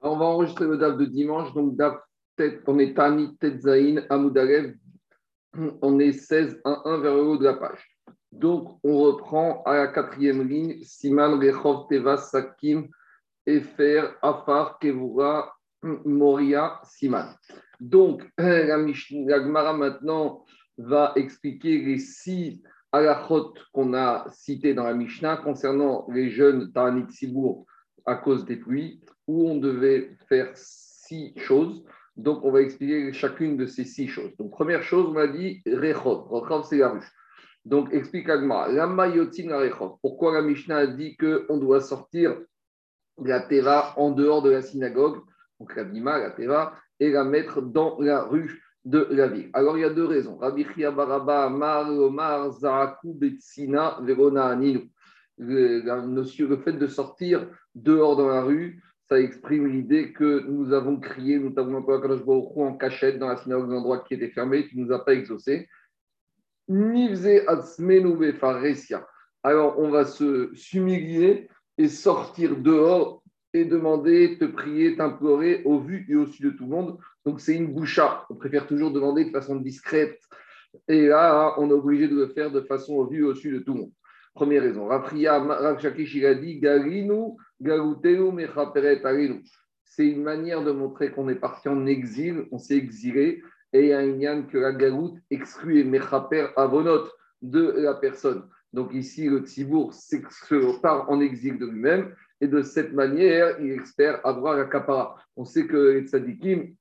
On va enregistrer le DAF de dimanche. Donc, DAF, on est Tani Tetzaïn Amoudarev. On est 16 1 1 vers le haut de la page. Donc, on reprend à la quatrième ligne Siman Rechov Teva Sakim Efer Afar Kevura Moria Siman. Donc, la, la Gemara maintenant va expliquer les six halachot qu'on a cités dans la Mishnah concernant les jeunes Ta'anit Sibour à cause des pluies, où on devait faire six choses. Donc, on va expliquer chacune de ces six choses. Donc, première chose, on a dit Rechov. Rechov, c'est la ruche. Donc, explique Agma. Lama yotin Rechov. Pourquoi la Mishnah a dit qu'on doit sortir la Teva en dehors de la synagogue, donc la Bima, la Teva, et la mettre dans la rue de la ville. Alors, il y a deux raisons. Baraba, Amar, Omar, Betsina, Verona. Le, le fait de sortir dehors dans la rue, ça exprime l'idée que nous avons crié, nous avons appelé Akadosh Baruch en cachette dans la synagogue, un endroit qui était fermé, qui ne nous a pas exaucé. Alors, on va se s'humilier et sortir dehors et demander, te prier, t'implorer au vu et au su de tout le monde. Donc, c'est une boucha. On préfère toujours demander de façon discrète. Et là, on est obligé de le faire de façon au vu et au su de tout le monde. Première raison. Rafria, Rav dit Garinu, Garutenu, Mechaperet, Arinu. C'est une manière de montrer qu'on est parti en exil, on s'est exilé, et il y a un yann que la garout exclut Mechaper Avonot de la personne. Donc ici, le Tzibour part en exil de lui-même, et de cette manière, il espère avoir la kapara. On sait que les tzadikim,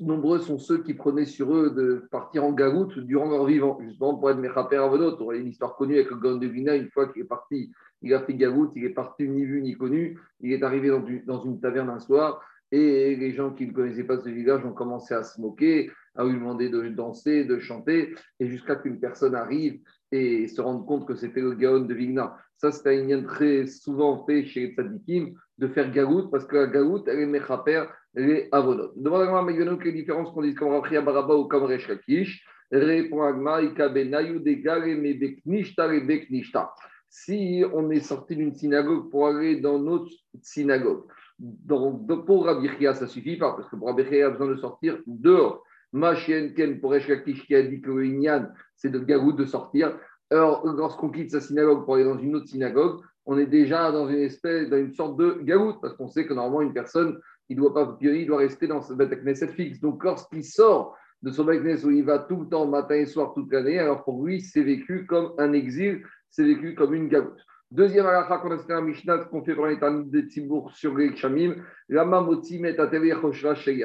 nombreux sont ceux qui prenaient sur eux de partir en garoute durant leur vivant, justement pour être Mechaper Avonot. On a une histoire connue avec le Gaon de Vina, une fois qu'il est parti, il a fait garoute, il est parti ni vu ni connu, il est arrivé dans, dans une taverne un soir, et les gens qui ne connaissaient pas ce village ont commencé à se moquer, à lui demander de danser, de chanter, et jusqu'à qu'une personne arrive et se rende compte que c'était le Gaon de Vigna. Ça, c'est un lien très souvent fait chez les tzadikim de faire garoute, parce que la garoute, elle est mechaper, les avonot. Demande à Agma, quelle différence qu'on dit comme Rafria Baraba ou comme Resh Lakish. Répond Agma, Ikabenayu Degare me Beknishta et Beknishta. Si on est sorti d'une synagogue pour aller dans notre synagogue, donc pour Rabbi ça suffit pas, parce que pour Rabbi il a besoin de sortir dehors. Ma chienne Ken pour Resh Lakish qui a dit que Inyan, c'est de garoute de sortir. Alors, lorsqu'on quitte sa synagogue pour aller dans une autre synagogue, on est déjà dans une espèce, dans une sorte de garoute, parce qu'on sait que normalement, une personne, il doit pas il doit rester dans ce Beth fixe. Donc, lorsqu'il sort de son Beth où il va tout le temps, matin et soir, toute l'année, alors pour lui, c'est vécu comme un exil, c'est vécu comme une garoute. Deuxième halakha qu'on a cité dans Mishnah, qu'on fait dans les de Tzibour sur les Kshamim, Lama Moti met à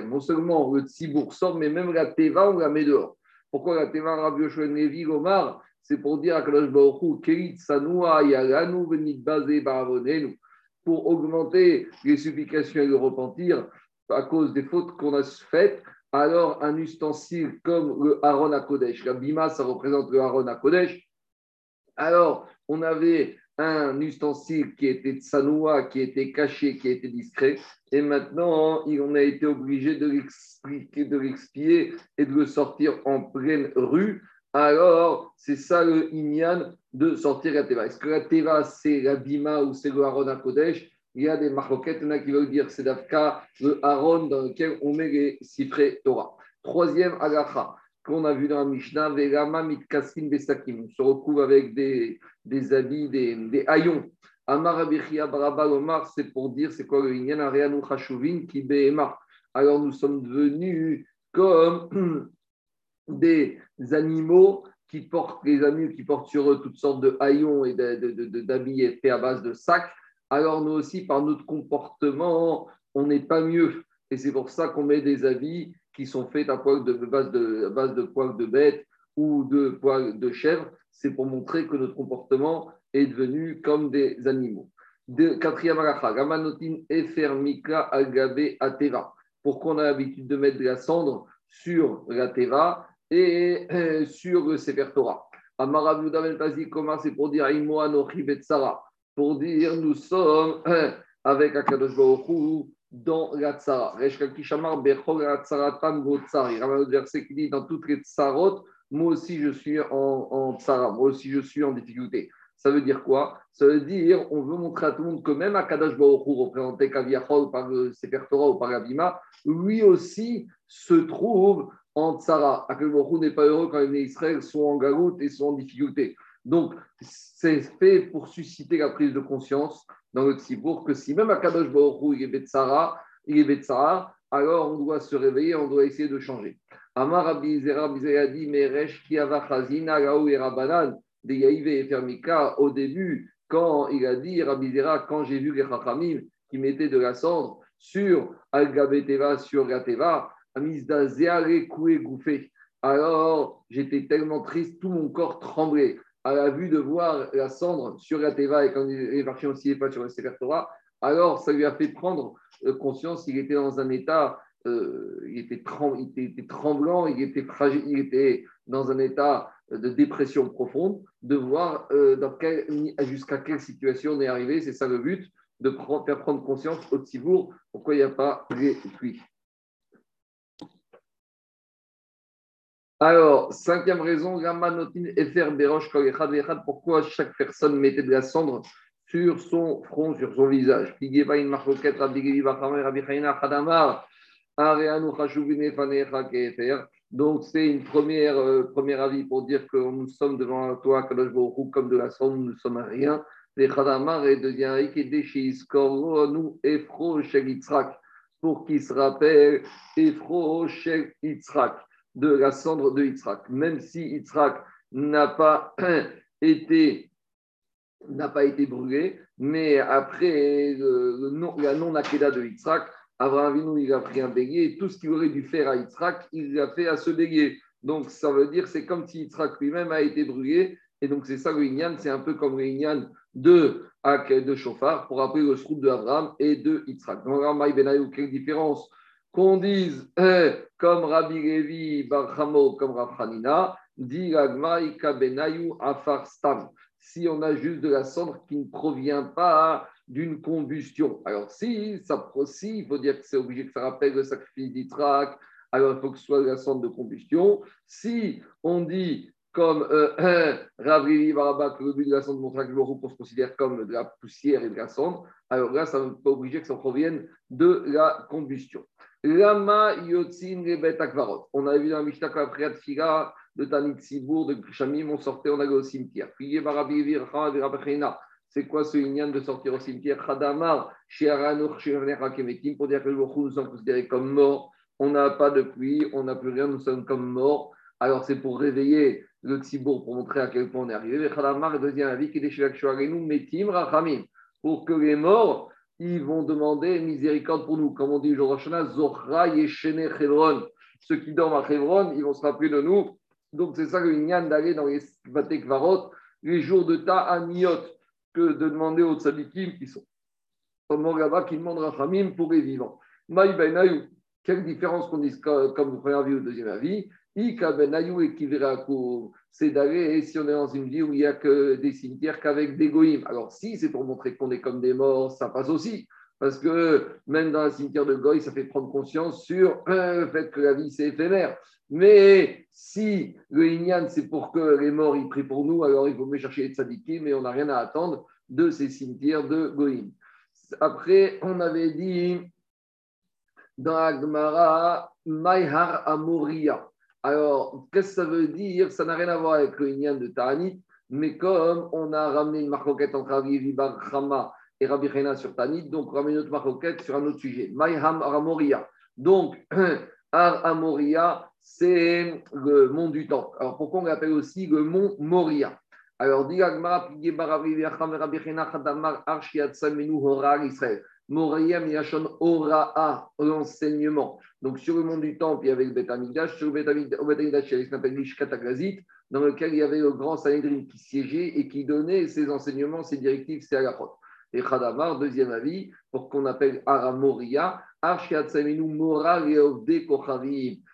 Non seulement le Tzibour sort, mais même la Teva, on la met dehors. Pourquoi la Teva, Rabbi Nevi, Omar C'est pour dire à Kadosh Baruch Kerit Sanua Yalanu Venit Bazé Baravonenu pour augmenter les supplications et le repentir à cause des fautes qu'on a faites, alors un ustensile comme le Aaron à Kodesh, la Bima, ça représente le Aaron à Kodesh. Alors, on avait un ustensile qui était tsanoua, qui était caché, qui était discret, et maintenant, on a été obligé de l'expliquer, de l'expier et de le sortir en pleine rue. Alors, c'est ça le Inyan de sortir la Teva. Est-ce que la Teva, c'est la Bima ou c'est le Aaron à Kodesh Il y a des marloquettes, il y en a qui veulent dire c'est d'Afka, le Aaron dans lequel on met les cifrés Torah. Troisième agacha qu'on a vu dans la Mishnah, Vegama Mitkasim Besakim. On se retrouve avec des, des habits, des, des haillons. Amar Abichia Baraba Omar, c'est pour dire, c'est quoi le Inyan? Arianu Chashuvin qui Behema. Alors nous sommes devenus comme des animaux qui portent, les animaux qui portent sur eux toutes sortes de haillons et d'habits faits à base de sacs. Alors nous aussi, par notre comportement, on n'est pas mieux. Et c'est pour ça qu'on met des habits qui sont faits à base, de, base de poils de bête ou de poils de chèvre, c'est pour montrer que notre comportement est devenu comme des animaux. De, quatrième alacha, Gamanotin Efermika Agabe Ateva. Pourquoi on a l'habitude de mettre de la cendre sur la Teva? Et euh, sur le Sefer Torah. Comment c'est pour dire pour dire nous sommes euh, avec Akadosh Baruch dans la tsara. Il y a un autre verset qui dit dans toutes les tsarot, moi aussi je suis en, en tsara, moi aussi je suis en difficulté. Ça veut dire quoi? Ça veut dire, on veut montrer à tout le monde que même Akadash Baruch représenté Kaviachol par le Sefer Torah ou par Abima, lui aussi se trouve en Tsara. Baruch n'est pas heureux quand les Israël sont en galoute et sont en difficulté. Donc, c'est fait pour susciter la prise de conscience dans le Tzibour que si même Akadosh Baruch il est Betsara, il alors on doit se réveiller, on doit essayer de changer. Amar Rabbi Zera dit Meresh Kiava Gaou et Rabanan de Yaïve et Fermika au début, quand il a dit Rabbi Zera, quand j'ai vu les Chachamim qui mettaient de la cendre sur Al-Gabeteva, sur la Alors j'étais tellement triste, tout mon corps tremblait à la vue de voir la cendre sur la Teva et quand il est parti aussi pas sur le Sefer alors ça lui a fait prendre euh, conscience qu'il était dans un état, euh, il, était il, était tremblant, il était fragile, il était dans un état de dépression profonde, de voir euh, jusqu'à quelle situation on est arrivé. C'est ça le but, de faire prendre conscience au Tibour pourquoi il n'y a pas les pluies. Alors, cinquième raison, pourquoi chaque personne mettait de la cendre sur son front, sur son visage? Donc, c'est une première, euh, premier avis pour dire que nous sommes devant toi, Kadosh comme de la cendre, nous ne sommes à rien. Les Khadamar et qui est nous, Efro Shel pour qu'il se rappelle Efro Shel Yitzhak de la cendre de Yitzhak. Même si Yitzhak n'a pas été n'a pas été brûlé, mais après le, la non-akeda de Yitzhak, Abraham Avinu, il a pris un bélier, et tout ce qu'il aurait dû faire à Yitzhak, il l'a fait à ce bélier. Donc, ça veut dire c'est comme si Yitzhak lui-même a été brûlé, et donc c'est ça le Inyan, c'est un peu comme le Inyan de, de Shofar, pour rappeler le srout de Abraham et de Yitzhak. Donc, Ben quelle différence qu'on dise euh, comme Rabbi Levi Barhamo, comme Rafranina, dit Benayu Afar Stam. Si on a juste de la cendre qui ne provient pas d'une combustion. Alors, si, ça, si il faut dire que c'est obligé que ça rappelle le sacrifice d'Itrak, alors il faut que ce soit de la cendre de combustion. Si on dit comme euh, Rav Baraba, que le but de la cendre de qu'on se considère comme de la poussière et de la cendre, alors là, ça n'est pas obligé que ça provienne de la combustion. Lama Yotzin Rebet Akvarot. On a vu dans la Mishnah qu'après Fila de Tanit Sibour, de Shamim, on sortait, on allait au cimetière. C'est quoi ce lignan de sortir au cimetière? Khadamar, pour dire que nous sommes considérés comme morts, on n'a pas de pluie, on n'a plus rien, nous sommes comme morts. Alors c'est pour réveiller le Tzibour, pour montrer à quel point on est arrivé. Khadamar, deuxième avis, qui nous Metim Rachamim, pour que les morts ils vont demander miséricorde pour nous. Comme on dit aujourd'hui, Zohra Yeshene Chevron. Ceux qui dorment à Chevron, ils vont se rappeler de nous. Donc c'est ça le Inyan d'aller dans les Vatekvarot, les jours de Ta'aniot, que de demander aux tzadikim qui sont comme là-bas, qui demandent Rachamim pour les vivants. Maï quelle différence qu'on dise comme premier avis ou deuxième avis? Ben Kiverakou c'est d'aller, si on est dans une vie où il n'y a que des cimetières qu'avec des goïms. Alors, si c'est pour montrer qu'on est comme des morts, ça passe aussi. Parce que même dans un cimetière de Goy, ça fait prendre conscience sur le fait que la vie, c'est éphémère. Mais si le Inyan, c'est pour que les morts, ils prient pour nous, alors il faut mieux chercher les tzadikim, mais on n'a rien à attendre de ces cimetières de Goïm. Après, on avait dit dans Agmara, Maihar Amoria. Alors, qu'est-ce que ça veut dire? Ça n'a rien à voir avec le Inyan de Ta'anit, mais comme on a ramené une marquette entre Rabbi Chama et Rabbi Chena sur Ta'anit, donc on ramène une autre sur un autre sujet. Maïham Aramoria. Donc, Ar Amoria, c'est le mont du temps. Alors, pourquoi on l'appelle aussi le mont Moria? Alors, dit Rabbi Chena, Chadamar, Archiat, Samenu, Hora, Israël. Moria Yashon Oraa, l'enseignement. Donc sur le monde du temple, il y avait le Beth Amikdash. Sur le Beth Amikdash, il y avait ce qu'on appelle dans lequel il y avait le grand Sanhedrin qui siégeait et qui donnait ses enseignements, ses directives, ses agaprot. Et Khadamar, deuxième avis, pour qu'on appelle Aramoria, Arshiatsamenu Mora.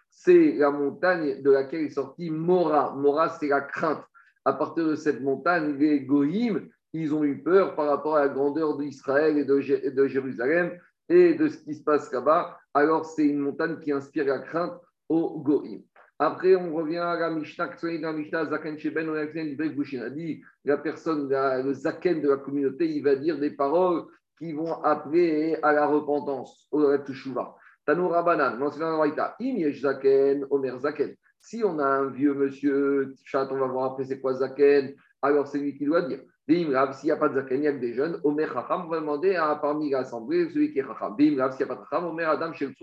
C'est la montagne de laquelle est sorti Mora. Mora, c'est la crainte. À partir de cette montagne, les Goïm, ils ont eu peur par rapport à la grandeur d'Israël et de, Jérusalem et de ce qui se passe là-bas. Alors, c'est une montagne qui inspire la crainte aux Goïm. Après, on revient à la Mishnah, dans la Mishnah, Zaken Sheben, on a dit, la personne, le Zaken de la communauté, il va dire des paroles qui vont appeler à la repentance, au Teshuvah. Tanou Rabanan, Im Zaken, Omer Zaken. Si on a un vieux monsieur, chat, on va voir après c'est quoi Zaken, alors c'est lui qui doit dire. S'il n'y a pas de Zaken, il des jeunes, Omer Chacham, on va demander à parmi l'assemblée celui qui est Chacham. S'il n'y a pas de Chacham, Omer Adam Shel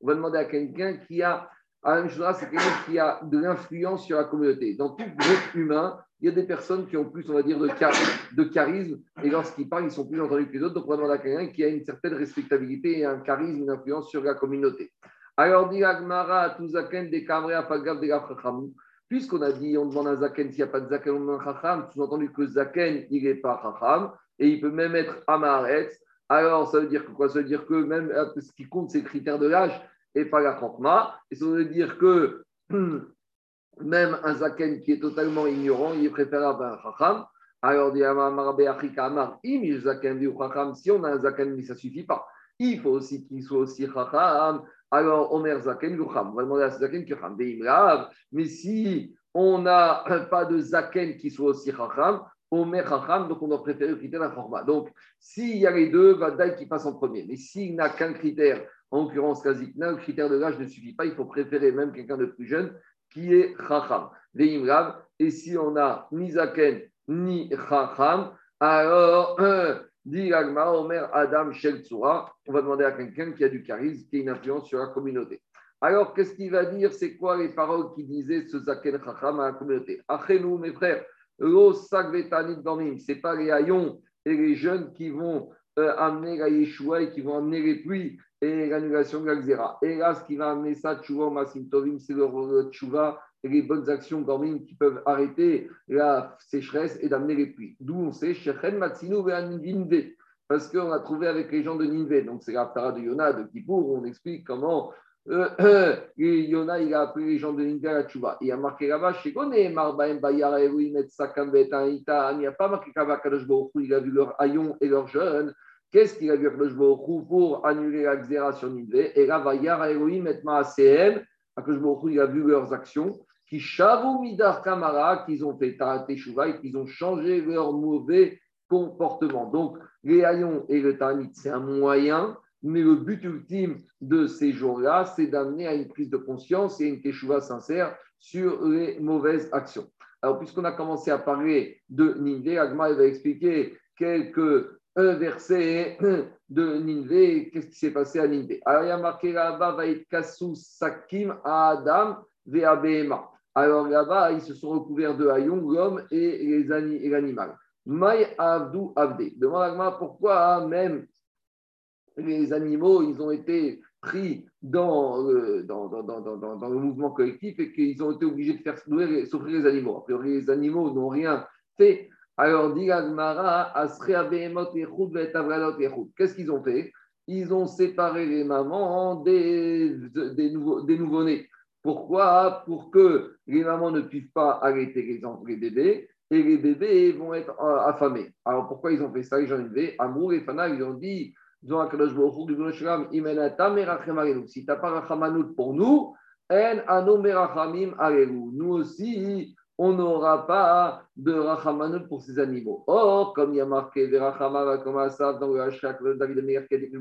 on va demander à quelqu'un qui a chose, c'est quelqu'un qui a de l'influence sur la communauté. Dans tout groupe humain, il y a des personnes qui ont plus, on va dire, de, de charisme, et lorsqu'ils parlent, ils sont plus entendus que les autres. Donc, on va demander à quelqu'un qui a une certaine respectabilité et un charisme, une influence sur la communauté. Alors, dit Agmara, Tuzaken, des Kamrea, Fagav, des Puisqu'on a dit, on demande à Zaken s'il n'y a pas de Zaken, on demande Chacham, sous-entendu que Zaken, il n'est pas Chacham, et il peut même être Amaret. Alors, ça veut dire que quoi? Ça veut dire que même ce qui compte, c'est le critère de l'âge et pas la Chokma. Et ça veut dire que même un Zaken qui est totalement ignorant, il est préférable à un Chacham. Alors, si on a un Zaken, mais ça ne suffit pas. Il faut aussi qu'il soit aussi Chacham. Alors, Omer Zaken, Lucham. On va demander à Zaken Kucham. Mais si on n'a pas de Zaken qui soit aussi Chacham, Omer Chacham, donc on doit préférer le critère d'un format. Donc, s'il y a les deux, Vadaï qui passe en premier. Mais s'il n'a qu'un critère, en l'occurrence Kazikna, le critère de l'âge ne suffit pas. Il faut préférer même quelqu'un de plus jeune qui est Chacham. Et si on a ni Zaken ni Chacham, alors, dit Omer Adam Shel on va demander à quelqu'un qui a du charisme, qui a une influence sur la communauté. Alors, qu'est-ce qu'il va dire? C'est quoi les paroles qu'il disait ce Zaken Chacham à la communauté? Nous, mes frères, Lo Dormim, ce n'est pas les haillons et les jeunes qui vont euh, amener la Yeshua et qui vont amener les pluies et l'annulation de la Et là, ce qui va amener ça, Tchouva, Masim Tovim, c'est le Tchouva les bonnes actions Gormim qui peuvent arrêter la sécheresse et d'amener les pluies. D'où on sait, Shechen Matsinu Ninve, parce qu'on a trouvé avec les gens de Ninve. Donc, c'est la para de Yona de Kippour, on explique comment euh, euh, Yona, il a appelé les gens de Ninve à la Tchouva. Il a marqué là-bas, il n'y a pas marqué là-bas il a vu leurs haillons et leurs jeunes. Qu'est-ce qu'il a vu avec pour annuler la xéra sur Ninvé Et là, va Yara Elohim et Maasehem, il a vu leurs actions, qui Midar Kamara, qu'ils ont fait Teshuva et qu'ils ont changé leur mauvais comportement. Donc, les haillons et le Tanit, c'est un moyen, mais le but ultime de ces jours-là, c'est d'amener à une prise de conscience et une Teshuva sincère sur les mauvaises actions. Alors, puisqu'on a commencé à parler de Ninvé, Agma va expliquer quelques un verset de Ninvé. Qu'est-ce qui s'est passé à Ninvé Alors, il y a marqué là-bas, va être Sakim à Adam Ve'abema. Alors là-bas, ils se sont recouverts de haillons, l'homme et l'animal. Maï Avdou Avdé. Demande pourquoi même les animaux, ils ont été pris dans, dans, dans, dans, dans le mouvement collectif et qu'ils ont été obligés de faire souffrir les animaux? A priori, les animaux n'ont rien fait alors, dit Qu'est-ce qu'ils ont fait? Ils ont séparé les mamans des, des, nouveaux, des nouveau-nés. Pourquoi Pour que les mamans ne puissent pas arrêter les, les bébés et les bébés vont être euh, affamés. Alors, pourquoi ils ont fait ça? Les gens dit Amour et Fana, ils ont dit si tu n'as pas rachamanout pour nous, nous aussi, on n'aura pas de rachamanout pour ces animaux. Or, comme il y a marqué dans le Hachak, David Meir qui a dit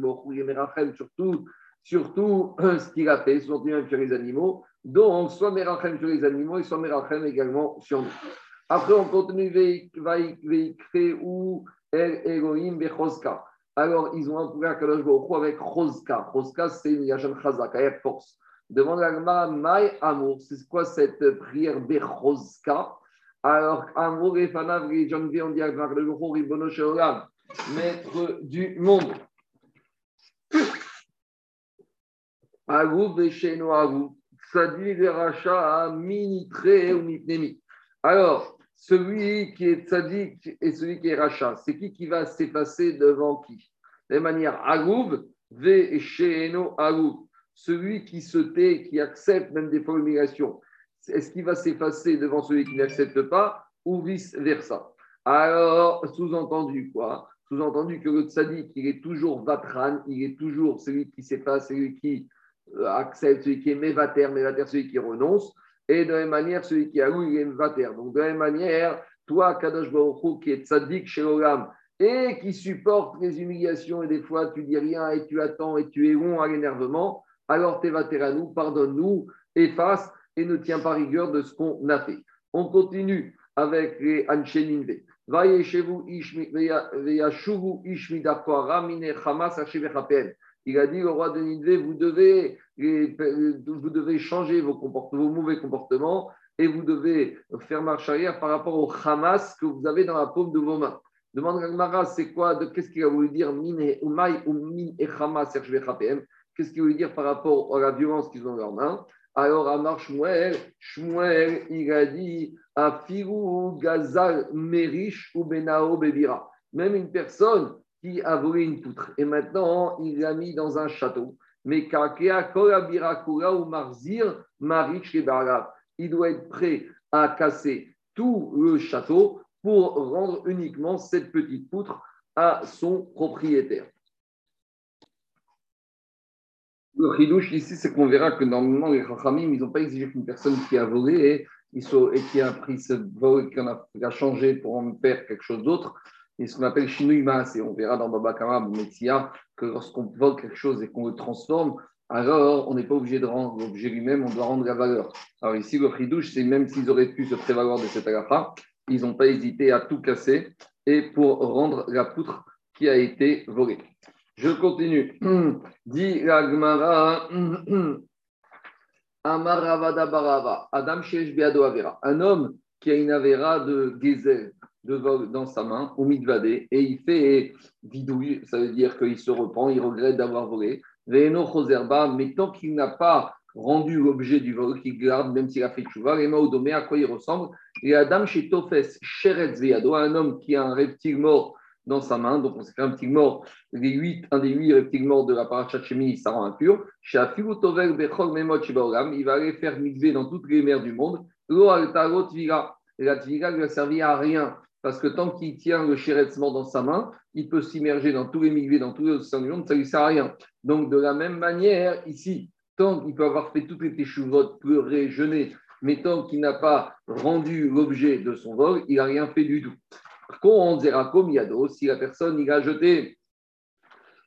surtout, surtout ce qu'il a fait, soit même sur les animaux. Donc, soit Merachem sur les animaux et soit Merachem également sur nous. Après, on continue Veikre ou El Elohim Bechozka. Alors, ils ont un Kadosh Baruch avec Chozka. Chozka, c'est une Yachan Chazak, avec force. Demande à Maï Amour, c'est quoi cette prière Bechozka Alors, Amour et Fanav, les gens viennent dire maître du monde. Alors, celui qui est tzadik et celui qui est rachat, c'est qui qui va s'effacer devant qui? De manière Agoub, Vecheno, Agou. Celui qui se tait, qui accepte même des formulations, est-ce qu'il va s'effacer devant celui qui n'accepte pas ou vice-versa? Alors, sous-entendu quoi? Sous-entendu que le tzaddik, il est toujours vatran, il est toujours celui qui s'efface, celui qui accepte, celui qui est mévater, mévater, celui qui renonce. Et de la même manière, celui qui a loué, il est vater. Donc de la même manière, toi, Kadosh Baruch qui est tzaddik chez et qui supporte les humiliations, et des fois tu dis rien, et tu attends, et tu es long à l'énervement, alors t'es vater à nous, pardonne-nous, efface, et ne tiens pas rigueur de ce qu'on a fait. On continue avec les Ancheninve. Il a dit au roi de Ninvé, vous devez, vous devez changer vos, vos mauvais comportements et vous devez faire marche arrière par rapport au Hamas que vous avez dans la paume de vos mains. Demande Gagmara, c'est quoi Qu'est-ce qu'il a voulu dire Qu'est-ce qu'il voulu dire par rapport à la violence qu'ils ont dans leurs mains? Alors, Amar Shmuel, Shmuel, il a dit Afiru Gazal Merish ou Benao Bebira. Même une personne qui a volé une poutre et maintenant il l'a mis dans un château. Mais Il doit être prêt à casser tout le château pour rendre uniquement cette petite poutre à son propriétaire. Le chidouche ici, c'est qu'on verra que normalement, les Chachamim, ils n'ont pas exigé qu'une personne qui a volé et, qui a pris ce vol qui a, a, changé pour en faire quelque chose d'autre, et ce qu'on appelle Shinouimas. Et on verra dans Baba Kama, Metzia, que lorsqu'on vole quelque chose et qu'on le transforme, alors on n'est pas obligé de rendre l'objet lui-même, on doit rendre la valeur. Alors ici, le chidouche, c'est même s'ils auraient pu se prévaloir de cette agafa, ils n'ont pas hésité à tout casser et pour rendre la poutre qui a été volée. Je continue. Dit la. Amaravada Barava. Adam Avera. Un homme qui a une Avera de Gezel, de vol dans sa main, au mitvadé, et il fait vidouille, ça veut dire qu'il se repent, il regrette d'avoir volé. Veno Choserba, mais tant qu'il n'a pas rendu l'objet du vol, qu'il garde, même s'il a fait chouva, les Maodomé, à quoi il ressemble? Et Adam chez Tofes, Sheretz un homme qui a un reptile mort dans sa main. Donc, on s'est fait un petit mort. Les huit, un des huit reptiles morts de la paracha Shemi, ça rend impur. il va aller faire mixer dans toutes les mers du monde. L'eau tvira. Et la tvira ne lui a servi à rien. Parce que tant qu'il tient le chéretz mort dans sa main, il peut s'immerger dans tous les migvés, dans tous les océans du monde, ça ne lui sert à rien. Donc, de la même manière, ici, tant qu'il peut avoir fait toutes les téchouvotes, pleurer, jeûner, mais tant qu'il n'a pas rendu l'objet de son vol, il n'a rien fait du tout. Contre, on Yado, si la personne il a jeté,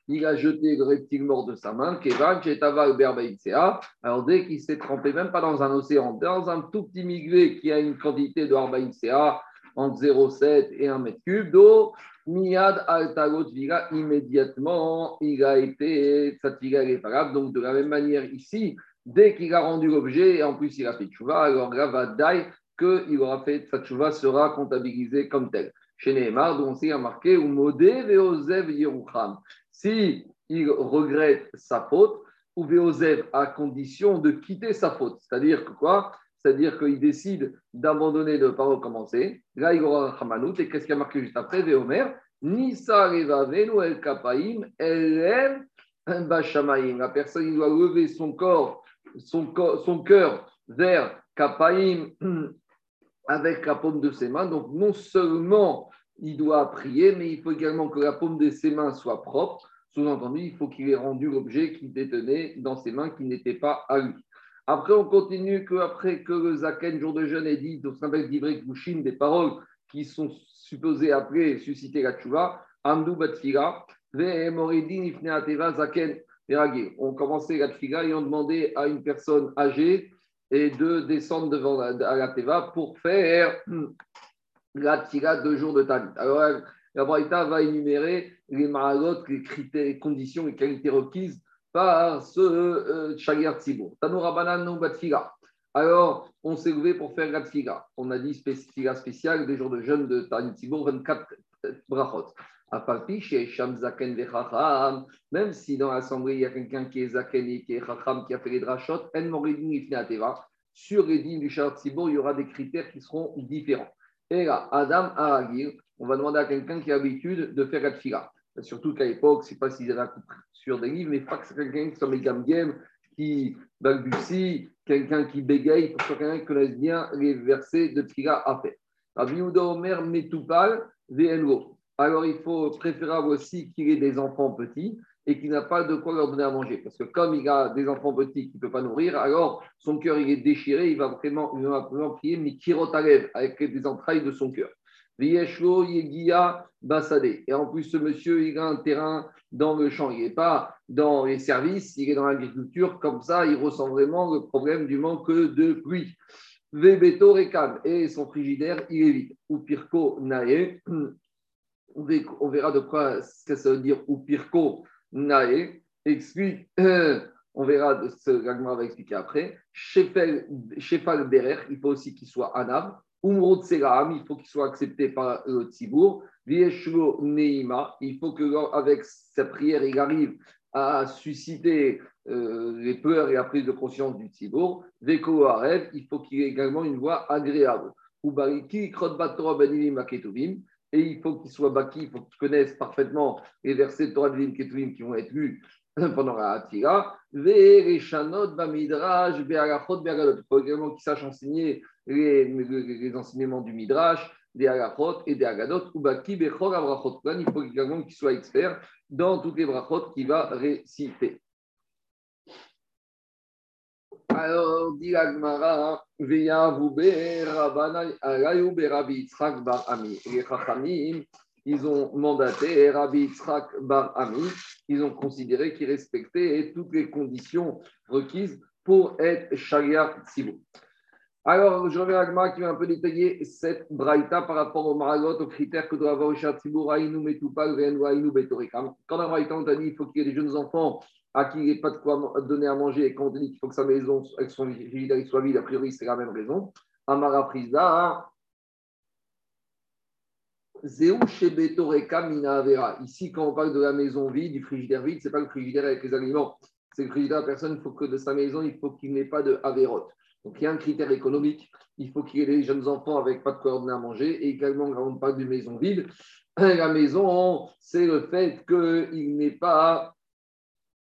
il a jeté le reptile mort de sa main, alors dès qu'il s'est trempé, même pas dans un océan, dans un tout petit migré qui a une quantité de Arbaïcea entre 0,7 et 1 mètre cube d'eau, Miad Altagot Vira, immédiatement, il a été, cette est Donc, de la même manière ici, dès qu'il a rendu l'objet, et en plus il a fait tchouva, alors que qu'il aura fait, tchouva sera comptabilisée comme tel. Chez Nehemar, dont on a marqué Umode Veozev Yerucham. Si il regrette sa faute, ou Veozev à condition de quitter sa faute. C'est-à-dire que quoi? C'est-à-dire qu'il décide d'abandonner, de ne pas recommencer. Là, il aura Hamanout. Et qu'est-ce qu'il a marqué juste après? Veomer Nisa Revavenu El Kapaim El Bashamaim. La personne, doit lever son corps, son, son cœur vers Kapaim avec la paume de ses mains. Donc, non seulement il doit prier, mais il faut également que la paume de ses mains soit propre. Sous-entendu, il faut qu'il ait rendu l'objet qu'il détenait dans ses mains qui n'était pas à lui. Après, on continue qu'après que le Zaken, jour de jeûne, ait dit, donc ça s'appelle des paroles qui sont supposées après susciter la tchouva, Amdou Batfila, Zaken, On commençait la tchouva et on demandait à une personne âgée et de descendre devant la, Teva pour faire la tira deux jours de Talit. Alors, la Braïta va énumérer les maragot, les critères, les conditions, les qualités requises par ce euh, Chagar Tzibour. Tanoura Banan ou Batfila. Alors, on s'est levé pour faire la tfila. On a dit tfila spéciale des jours de jeûne de Talit Tzibour, 24 euh, brachot. Même si dans l'assemblée, il y a quelqu'un qui est zaken et qui est chacham, qui a fait les drachot, sur les dîmes du Shar Tzibour, il y aura des critères qui seront différents. Et là, Adam Aragir, on va demander à quelqu'un qui a l'habitude de faire la tfila. Surtout qu'à l'époque, sais pas s'ils avaient sur des livres, mais pas que c'est quelqu'un qui soit game game, qui balbutie, quelqu'un qui bégaye, pour que quelqu'un connaisse bien les versets de tfila à faire. Rabbi Omer Metupal VNO. Alors il faut préférable aussi qu'il ait des enfants petits. et qu'il n'a pas de quoi leur donner à manger. Parce que comme il a des enfants petits qu'il ne peut pas nourrir, alors son cœur il est déchiré, il va vraiment, il va vraiment prier Mikirotalev avec des entrailles de son cœur. Et en plus, ce monsieur, il a un terrain dans le champ. Il n'est pas dans les services, il est dans l'agriculture. Comme ça, il ressent vraiment le problème du manque de pluie. Vebeto Rekam. Et son frigidaire, il est vide. Ou Pirko Nae. On verra de quoi ça veut dire ou Pirko Nae. Explique. On verra ce que va expliquer après. Shefal Berer, il faut aussi qu'il soit Anav. Umrod Seraam, il faut qu'il soit accepté par le. Neima, il faut qu'avec sa prière, il arrive à susciter euh, les peurs et la prise de conscience du Tzibour. Veko Arev, il faut qu'il ait également une voix agréable. Ubariki, et il faut qu'il soit baki, il faut qu'il connaisse parfaitement les versets de Torah de Ketuvim qui vont être lus pendant la Hatira. Bamidrash. Il faut également qu'il sache enseigner les, enseignements du Midrash, des Agachot et des Agadot, ou Baki Bechor Abrachot. Il faut également qu'il soit expert dans toutes les brachot qu'il va réciter. Alors, dit Agmara, Veya Vube Rabbanai Alayou Berabi Yitzhak Bar Ami. Les Chachamim, ils ont mandaté Rabbi Yitzhak Bar Ami, ils ont considéré qu'il respectait toutes les conditions requises pour être Shariat Tzibou. Alors, je reviens à Agma qui va un peu détailler cette braïta par rapport au maragot, aux critères que doit avoir le Shatsibour, Aïnou Metupal, Aïnou Betorikam. Quand la braïta, on t'a dit qu'il faut qu'il y ait des jeunes enfants à qui il n'y ait pas de quoi donner à manger et quand on dit qu'il faut que sa maison avec son soit vide, a priori, c'est la même raison. Amara Frisda, Zéou Mina Avera. Ici, quand on parle de la maison vide, du frigidaire vide, ce n'est pas le frigidaire avec les aliments. C'est le frigidaire la personne, il faut que de sa maison, il faut qu'il n'ait pas de Averot. Donc il y a un critère économique, il faut qu'il y ait des jeunes enfants avec pas de quoi donner à manger. Et également, on parle d'une maison vide, la maison, c'est le fait qu'il n'ait pas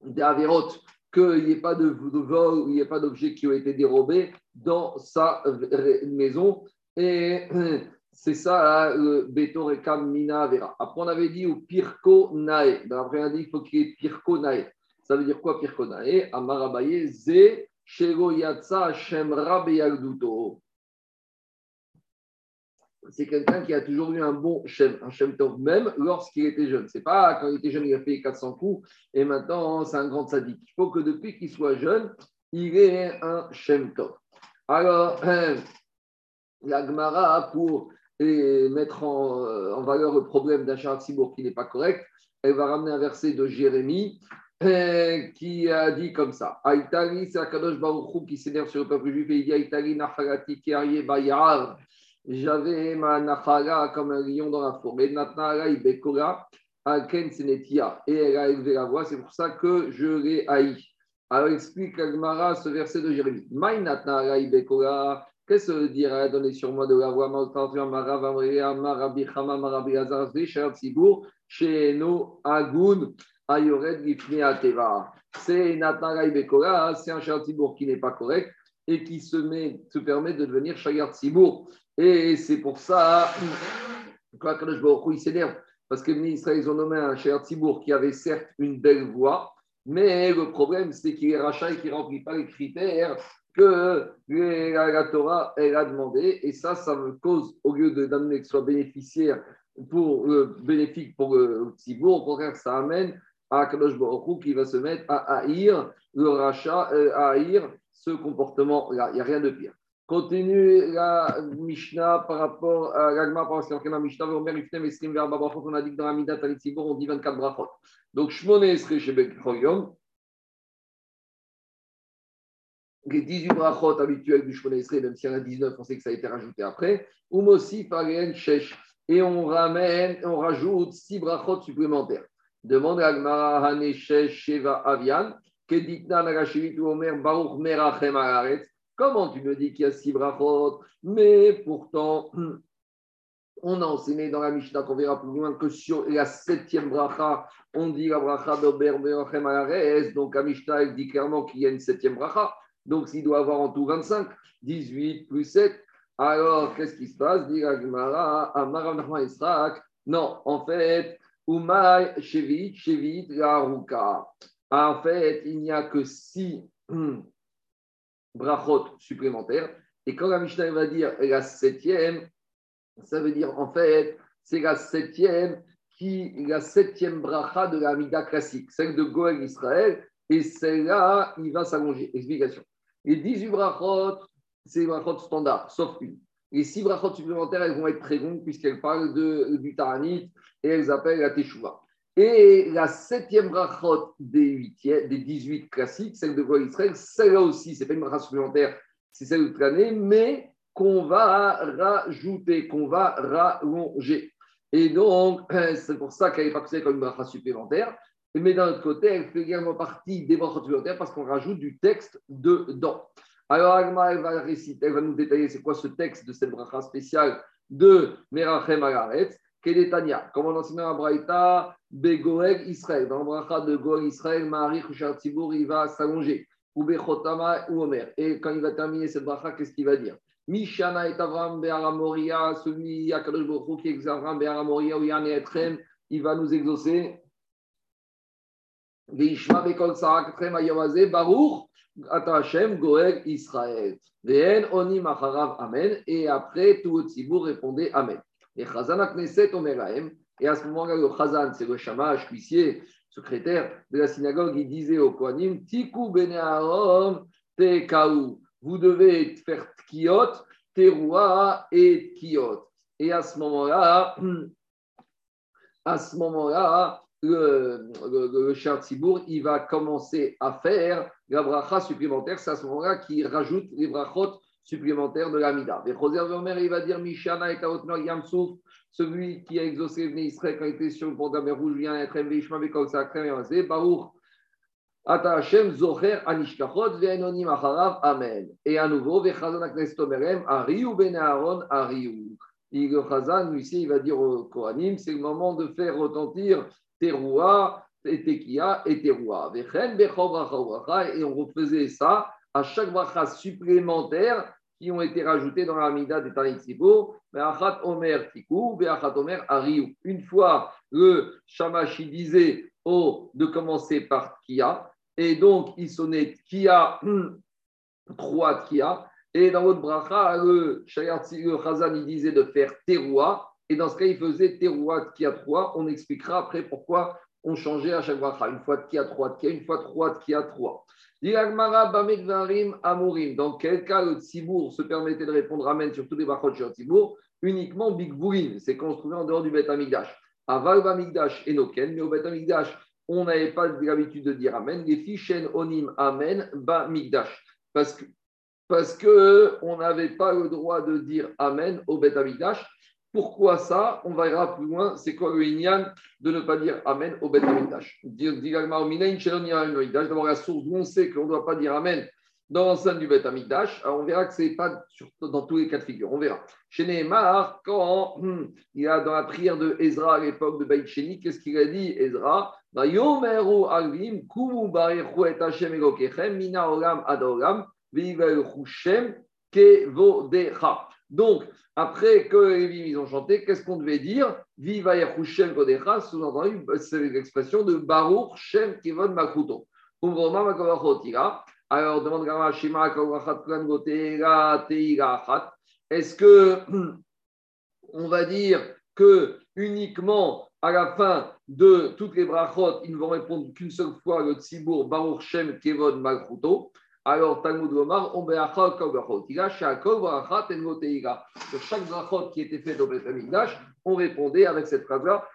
d'avérote, qu'il n'y ait pas de, vol, il n'y ait pas d'objets qui ont été dérobés dans sa maison. Et c'est ça le béton mina vera. Après, on avait dit ou pirko nae. Après, on a dit qu'il faut qu'il y ait pirko nae. Ça veut dire quoi pirko nae? Amarabaye, zé c'est quelqu'un qui a toujours eu un bon Shem, un Shem Tov, même lorsqu'il était jeune. C'est pas quand il était jeune, il a fait 400 coups et maintenant c'est un grand sadique. Il faut que depuis qu'il soit jeune, il ait un Shem Tov. Alors, la Gemara, pour mettre en, valeur le problème d'un Sibour qui n'est pas correct, elle va ramener un verset de Jérémie qui a dit comme ça Aïtali, c'est Akadosh Baruchou qui s'énerve sur le peuple juif et il dit Aïtali Nafarati Kiarie Bayar. J'avais ma Nafara comme un lion dans la forêt. Natnara Ibekora, Alken Senetia. Et elle a élevé la voix, c'est pour ça que je l'ai haï. Alors explique Agmara ce verset de Jérémie. Maï Natnara Ibekora. Qu'est-ce que dire à donner sur moi de la voix Marabi Marabi Marabi Azar, Zibour, Sheno Agun. C'est Nathan Bekora, c'est un Shayar qui n'est pas correct et qui se, met, se permet de devenir Shayar Tzibour. Et c'est pour ça que il s'énerve. Parce que les ils ont nommé un Shayar Tzibour qui avait certes une belle voix, mais le problème, c'est qu'il est rachat et qu'il ne remplit pas les critères que la Torah elle a demandé. Et ça, ça me cause, au lieu d'amener que soit bénéficiaire pour, euh, bénéfique pour le Tzibour, au contraire, ça amène à Kadosh qui va se mettre à haïr le rachat, euh, à haïr ce comportement-là. Il n'y a rien de pire. Continue la Mishnah par rapport à l'Agma, par rapport à la Mishnah, on a dit que dans la on dit 24 brachot. Donc, Shmone Esre chez Bekroyom, les 18 brachot habituels du Shmone Esre, même s'il y en a 19, on sait que ça a été rajouté après, Umosi Farien Shesh. Et on ramène, on rajoute 6 brachot supplémentaires. Demande à Gmara Haneshesh Sheva Avian, Keditna Nagashivit Omer Baruch Merachem Araret. Comment tu me dis qu'il y a six brachot? Mais pourtant, on a enseigné dans la Mishnah qu'on verra plus loin que sur la septième bracha, on dit la bracha d'Ober Merachem. Donc la Mishnah, elle dit clairement qu'il y a une septième bracha. Donc s'il doit avoir en tout 25, 18 plus 7. Alors, qu'est-ce qui se passe? Dit Agmara, Amarav Israq. Non, en fait, Umay Shevit, Shevit, la Ruka. En fait, il n'y a que six brachot supplémentaires. Et quand la Mishnah va dire la septième, ça veut dire en fait, c'est la septième qui la septième bracha de la Mida classique, celle de Goël Israël, et celle-là, il va s'allonger. Explication. Les 18 brachot, c'est les brachot standards, sauf une. Les six brachot supplémentaires, elles vont être très longues puisqu'elles parlent de, du Taranit et elles appellent la Teshuvah. Et la septième brachot des, des 18 classiques, celle de Goël Israël, celle-là aussi, c'est pas une bracha supplémentaire, c'est celle de l'année, mais qu'on va rajouter, qu'on va rallonger. Et donc, c'est pour ça qu'elle pas considérée comme une bracha supplémentaire. Mais d'un autre côté, elle fait également partie des brachas supplémentaires parce qu'on rajoute du texte dedans. Alors, Agma, elle va nous détailler c'est quoi ce texte de cette bracha spéciale de Merachem Agaretz, Kedetania. Comme on enseigne à Braïta, Begoeg Israël. Dans le bracha de Goeg Israël, Marie Tzibour, il va s'allonger. Ou Bechotama ou Omer. Et quand il va terminer cette bracha, qu'est-ce qu'il va dire? Mishana et Avram Be'aramoria, celui à Kadosh Baruch qui Be'aramoria, ou Etrem, il va nous exaucer. Et après, tout le répondait Amen. Et Chazan. Et à ce moment-là, le Chazan, c'est le chamash, cuissier, secrétaire de la synagogue, il disait au Kohanim Tiku Bene Aaron Tekaou vous devez faire tkiot, teroua et tkiot. Et à ce moment-là, à ce moment-là, le, le, le il va commencer à faire la bracha supplémentaire. C'est à ce moment-là qu'il rajoute les brachot supplémentaires de l'Amida. Et José Omer, il va dire Mishana et Yamsouf, celui qui a exaucé le Israël quand il était sur le pont de Rouge, vient être Vishma Bekol Sakrem et Baruch Ata Hashem Zocher Anishkachot Ve'enonim Acharav Amen. Et à nouveau, Vechazan Aknes Tomerem, Ariou Ben Aaron, Ariou. Le Chazan, ici, il va dire au Kohanim, c'est le moment de faire retentir Teroua, Tekia et Teroua. Et on refaisait ça à chaque bracha supplémentaire qui ont été rajoutés dans la Mida des Tanitsipo. Be'achat Omer Be'achat Omer Ariou. Une fois, le Shamashi disait oh, de commencer par Kia, et donc, il sonnait Kia, trois Kia. Et dans l'autre bracha, le, le Khazan, il disait de faire Teroua. Et dans ce cas, il faisait Teroua Kia 3. On expliquera après pourquoi on changeait à chaque bracha. Une fois Kia 3 Kia, une fois 3 Kia 3. Dans quel cas le Tzibour se permettait de répondre Amen sur tous les brachot sur Tzibour? Uniquement Big c'est qu'on se trouvait en dehors du Bet Amigdash. Aval Bamigdash et Noken, mais au Bet Amigdash, on n'avait pas l'habitude de dire Amen. Les fichen onim Amen, ba migdash. Parce que parce qu'on n'avait pas le droit de dire Amen au Bet Amigdash. Pourquoi ça On verra plus loin. C'est quoi le Inyan de ne pas dire Amen au Bet Amigdash D'abord, la source où on sait qu'on ne doit pas dire Amen dans l'enceinte du Beth Amikdash. on verra que ce n'est pas dans tous les cas de figure. On verra. Chez Nehemar, quand hmm, il y a dans la prière de Ezra à l'époque de Beit Sheni, qu'est-ce qu'il a dit Ezra? Donc, après que les ils ont chanté, qu'est-ce qu'on devait dire? Viva Yachushem Kodecha, sous-entendu, c'est l'expression de Baruch Shem Kevod Makruto. Alors, demande Gama Shima Est-ce que on va dire que uniquement à la fin de toutes les brachot, ils ne vont répondre qu'une seule fois le tzibour Baruch Shem Kevod Malchuto alors, Talmud Lomar, on. Sur chaque brachot qui était fait au Beth on répondait avec cette phrase-là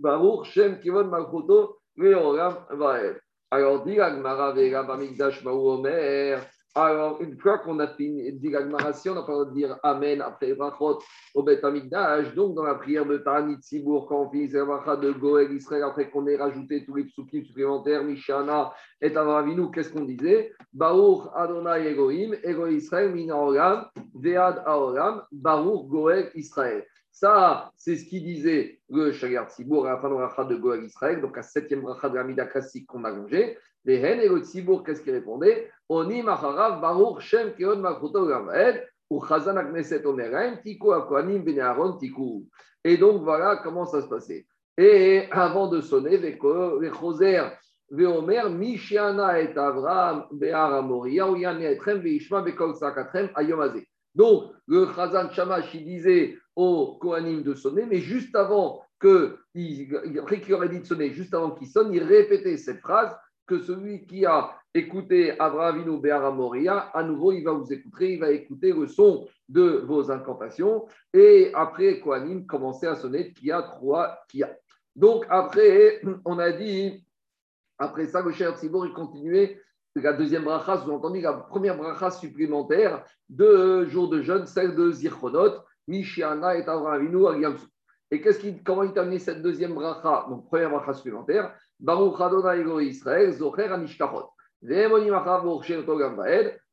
Baruch Shem Kevod Malchuto Ve'olam Vael. Alors, dit l'Agmara Bamikdash Omer. Alors, une fois qu'on a fini, dit si on n'a pas de dire Amen après Brachot au Bet Amigdash, donc dans la prière de Tanit Sibour, quand on finit la de Goël Israël, après qu'on ait rajouté tous les psukim supplémentaires, Mishana et Avravinu, qu'est-ce qu'on disait? Baruch Adonai Egoim, Ego Israël, Mina Olam, Vead Aolam, Baruch Israël. Ça, c'est ce qu'il disait le Shagar Tzibour à la fin de la de Goël Israël, donc la septième bracha de la Mida classique qu'on a rangée. Les Hen et le Tzibour, qu'est-ce qu'il répondait? Oni Macharav Baruch Shem Keon Makruto Gamaed, ou Chazan Akneset Omeraim, Tiku Akoanim Ben Aaron Tiku. Et donc voilà comment ça se passait. Et avant de sonner, les Choser, Veomer, Mishiana et Avram, Be'ar Amoria, ou Yann Etrem, Veishma, Bekol Sakatrem, Ayomazé. Donc, le Chazan Shamash, il disait au Kohanim de sonner, mais juste avant que, après qu'il aurait dit de sonner, juste avant qu'il sonne, il répétait cette phrase que celui qui a écouté Abraham Vino Be'ar Moria, à nouveau, il va vous écouter, il va écouter le son de vos incantations. Et après, Kohanim commençait à sonner Kia, trois Kia. Donc, après, on a dit, après ça, le cher Tzibor, il continuait la deuxième bracha, vous entendez la première bracha supplémentaire de jour de jeûne, celle de Zirchonot, Mishiana et Avinu Agyamsu. Et qu'est-ce comment il amené cette deuxième bracha, donc première bracha supplémentaire Baruch Adonai Israël, Zocher.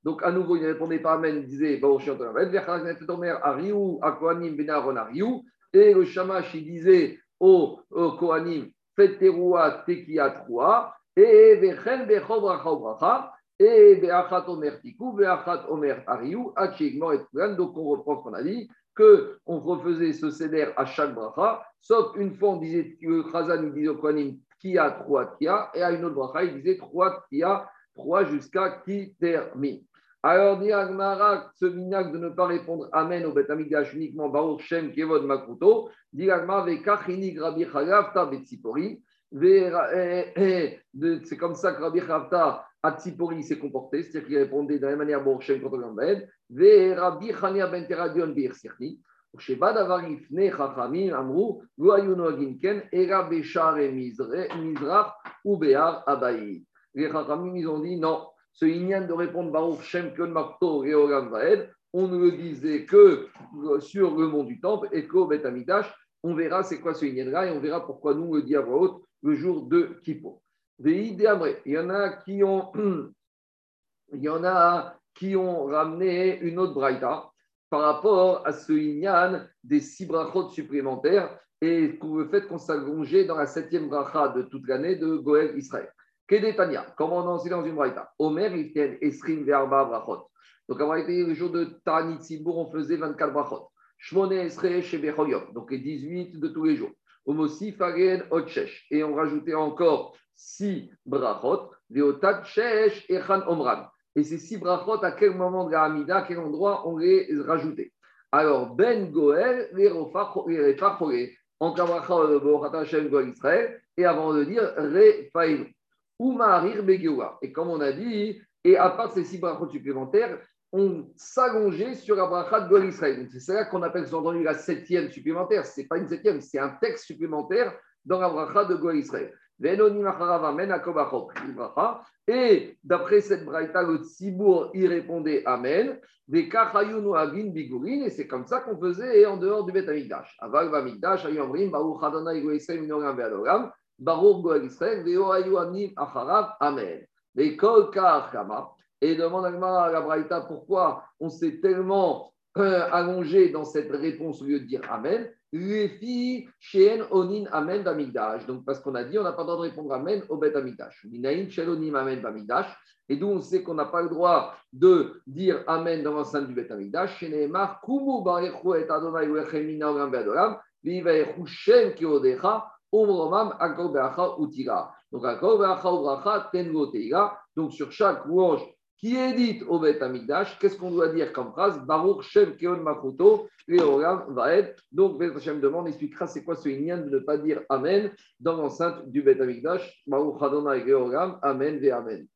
Donc, à nouveau, il ne répondait pas Amen, il disait Baruch Ariou, Akoanim, Benaron. Et le Shamash, il disait au, Kohanim, Faites Teroua, Tekia Troua et Vechen Bechov Racha et Beachat Omer Beachat Omer Ariou, Achigmor et Donc on reprend ce qu'on a dit, qu'on refaisait ce céder à chaque bracha, sauf une fois on disait Khazan disait au Kohanim Kia, trois Kia, et à une autre bracha il disait trois Kia, trois jusqu'à qui termine. Alors, dit Agmara, ce minac de ne pas répondre Amen au Betamigdash uniquement Baruch Shem Kevod Makuto, dit Agmara, Vekachini Grabi Chagav Betzipori. Eh, eh, c'est comme ça que Rabbi Chavta à Tzipori s'est comporté, c'est-à-dire qu'il répondait de la même manière Baruch Shem contre Gambed. Ve Rabbi Chania ben Teradion. Les Chachamim, ils ont dit non, ce Inyan de répondre Baruch Shem Marto Vaed, on ne le disait que sur le mont du Temple et qu'au Bet on verra c'est quoi ce Inyan-là et on verra pourquoi nous le dit à voix haute le jour de Kippo. Il y en a qui ont, il y en a qui ont ramené une autre braïta par rapport à ce Inyan des six brachot supplémentaires et le fait qu'on s'allongeait dans la septième bracha de toute l'année de Goël Israël. Kedetania, comme on a dans une braïta? Omer, il tient Esrim Verba Brachot. Donc, en réalité, le jour de Tanit on faisait 24 brachot. Shmone Esre Shebechoyot, donc les 18 de tous les jours. Omosi Fagen Otchesh. Et on rajoutait encore 6 brachot. Veotat Shesh Echan Omran. Et ces 6 brachot, à quel moment de la Hamida, à quel endroit on les rajoutait Alors, Ben Goel, les Refa en Borata Hashem Goel Israël, et avant de dire Refaïm. Et comme on a dit, et à part ces six brachot supplémentaires, on s'allongeait sur la bracha de Gol Israël. C'est ça qu'on appelle sous-entendu la septième supplémentaire. Ce n'est pas une septième, c'est un texte supplémentaire dans la bracha de Gol Israël. Et d'après cette braïta, le Tzibour y répondait Amen. Et c'est comme ça qu'on faisait en dehors du Bet Amikdash. Aval Bamikdash, Ayomrim, Baruch Adonai Goïsraël, Minoram. Baruch Goel Israël, Anim Acharav, Amen. Ve'kol Kama. Et demande à la Braïta pourquoi on s'est tellement euh, allongé dans cette réponse au lieu de dire Amen. Filles, Sheen Onin Amen Bamigdash. Donc, parce qu'on a dit, on n'a pas le droit de répondre Amen au Bet Amigdash. Minaïn Sheen Onin Amen Bamigdash. Et d'où on sait qu'on n'a pas le droit de dire Amen dans l'enceinte du Bet Amigdash. Sheneemar Kumu Barechu et Adonai Uechemina Olam Beadolam. Viva Echu Shem Kiodecha. Donc, Donc, sur chaque louange qui est dite au Bet Amigdash, qu'est-ce qu'on doit dire comme phrase? Baruch Shem Keon va être. Donc, Bet Hashem demande, expliquera c'est quoi ce lien de ne pas dire Amen dans l'enceinte du Bet Amigdash. Baruch Adonai Amen ve Amen.